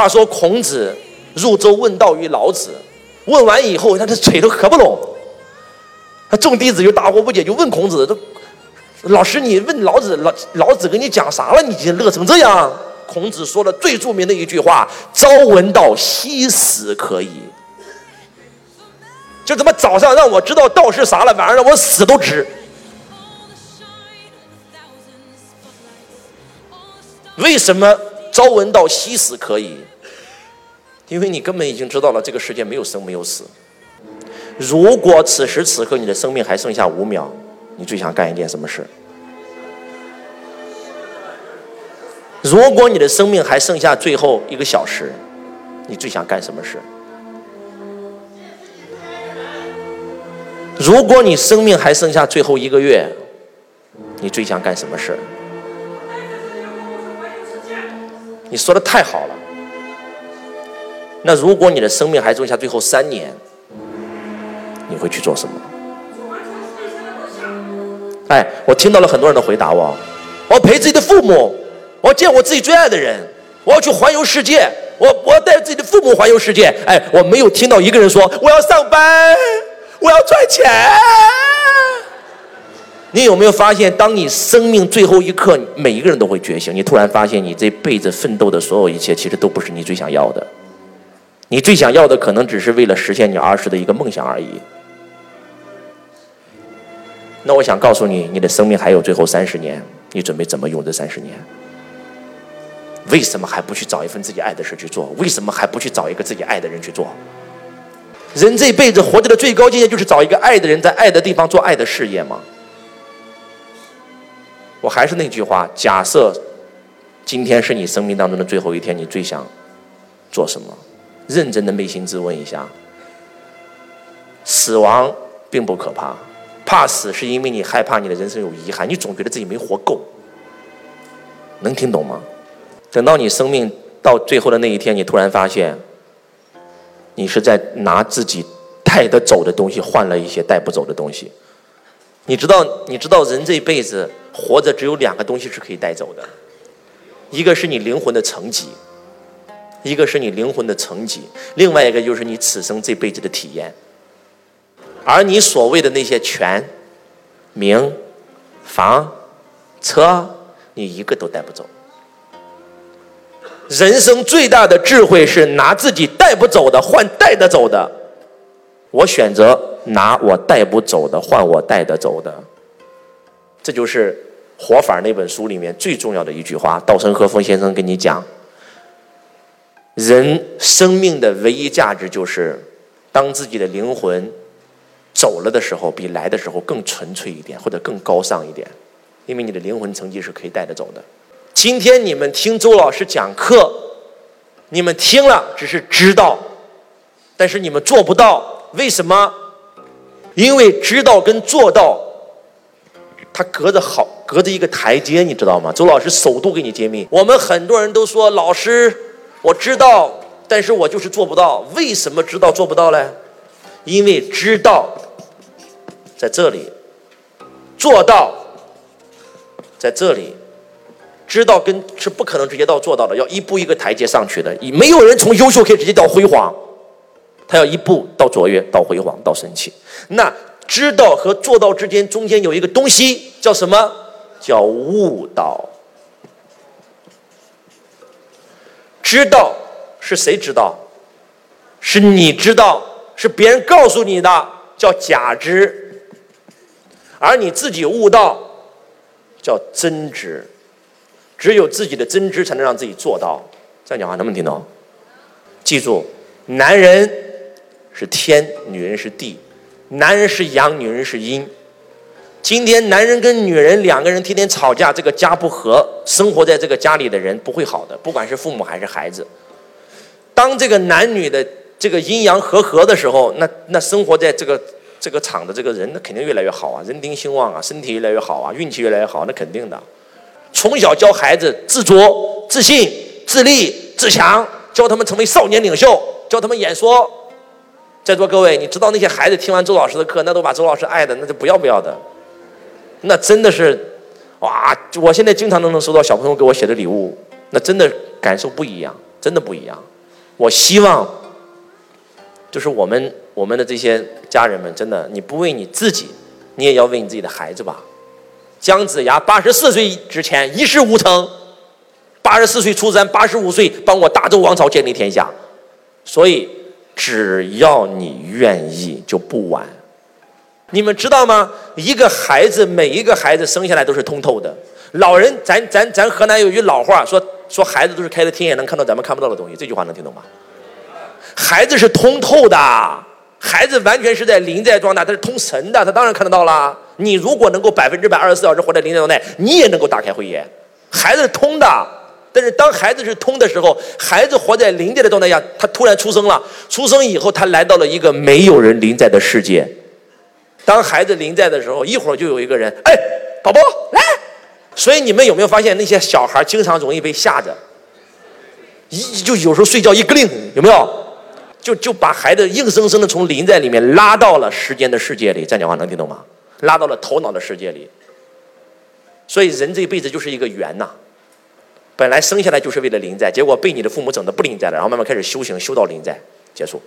话说孔子入周问道于老子，问完以后，他的嘴都合不拢。他众弟子就大惑不解，就问孔子：“这老师，你问老子，老老子跟你讲啥了？你今天乐成这样？”孔子说了最著名的一句话：“朝闻道，夕死可矣。”就他妈早上让我知道道是啥了，晚上让我死都值。为什么朝闻道，夕死可矣？因为你根本已经知道了，这个世界没有生，没有死。如果此时此刻你的生命还剩下五秒，你最想干一件什么事？如果你的生命还剩下最后一个小时，你最想干什么事？如果你生命还剩下最后一个月，你最想干什么事？你说的太好了。那如果你的生命还剩下最后三年？你会去做什么？哎，我听到了很多人的回答，我，我陪自己的父母，我要见我自己最爱的人，我要去环游世界，我我要带着自己的父母环游世界。哎，我没有听到一个人说我要上班，我要赚钱。你有没有发现，当你生命最后一刻，每一个人都会觉醒，你突然发现，你这辈子奋斗的所有一切，其实都不是你最想要的。你最想要的，可能只是为了实现你儿时的一个梦想而已。那我想告诉你，你的生命还有最后三十年，你准备怎么用这三十年？为什么还不去找一份自己爱的事去做？为什么还不去找一个自己爱的人去做？人这辈子活着的最高境界，就是找一个爱的人，在爱的地方做爱的事业吗？我还是那句话，假设今天是你生命当中的最后一天，你最想做什么？认真的扪心自问一下。死亡并不可怕。怕死是因为你害怕你的人生有遗憾，你总觉得自己没活够。能听懂吗？等到你生命到最后的那一天，你突然发现，你是在拿自己带得走的东西换了一些带不走的东西。你知道，你知道人这一辈子活着只有两个东西是可以带走的，一个是你灵魂的层级，一个是你灵魂的层级，另外一个就是你此生这辈子的体验。而你所谓的那些权、名、房、车，你一个都带不走。人生最大的智慧是拿自己带不走的换带得走的。我选择拿我带不走的换我带得走的。这就是《活法》那本书里面最重要的一句话。稻盛和夫先生跟你讲，人生命的唯一价值就是当自己的灵魂。走了的时候比来的时候更纯粹一点，或者更高尚一点，因为你的灵魂成绩是可以带得走的。今天你们听周老师讲课，你们听了只是知道，但是你们做不到，为什么？因为知道跟做到，它隔着好隔着一个台阶，你知道吗？周老师首度给你揭秘。我们很多人都说老师，我知道，但是我就是做不到。为什么知道做不到嘞？因为知道。在这里做到，在这里知道跟是不可能直接到做到的，要一步一个台阶上去的。没有人从优秀可以直接到辉煌，他要一步到卓越，到辉煌，到神奇。那知道和做到之间中间有一个东西叫什么？叫悟道。知道是谁知道？是你知道，是别人告诉你的，叫假知。而你自己悟道，叫真知，只有自己的真知才能让自己做到。这样讲话能不能听懂？记住，男人是天，女人是地；男人是阳，女人是阴。今天男人跟女人两个人天天吵架，这个家不和，生活在这个家里的人不会好的，不管是父母还是孩子。当这个男女的这个阴阳和合的时候，那那生活在这个。这个厂的这个人，那肯定越来越好啊，人丁兴旺啊，身体越来越好啊，运气越来越好，那肯定的。从小教孩子自主、自信、自立、自强，教他们成为少年领袖，教他们演说。在座各位，你知道那些孩子听完周老师的课，那都把周老师爱的那就不要不要的，那真的是，哇！我现在经常都能收到小朋友给我写的礼物，那真的感受不一样，真的不一样。我希望，就是我们我们的这些家人们，真的，你不为你自己，你也要为你自己的孩子吧。姜子牙八十四岁之前一事无成，八十四岁出山，八十五岁帮我大周王朝建立天下。所以，只要你愿意，就不晚。你们知道吗？一个孩子，每一个孩子生下来都是通透的。老人，咱咱咱河南有句老话，说说孩子都是开了天眼能看到咱们看不到的东西。这句话能听懂吗？孩子是通透的，孩子完全是在临在状态，他是通神的，他当然看得到啦。你如果能够百分之百二十四小时活在临在状态，你也能够打开慧眼。孩子通的，但是当孩子是通的时候，孩子活在临在的状态下，他突然出生了，出生以后他来到了一个没有人临在的世界。当孩子临在的时候，一会儿就有一个人，哎，宝宝来。所以你们有没有发现，那些小孩经常容易被吓着？一就有时候睡觉一个铃，有没有？就就把孩子硬生生的从临在里面拉到了时间的世界里。这样讲话能听懂吗？拉到了头脑的世界里。所以人这一辈子就是一个缘呐。本来生下来就是为了临在，结果被你的父母整的不临在了，然后慢慢开始修行，修到临在，结束。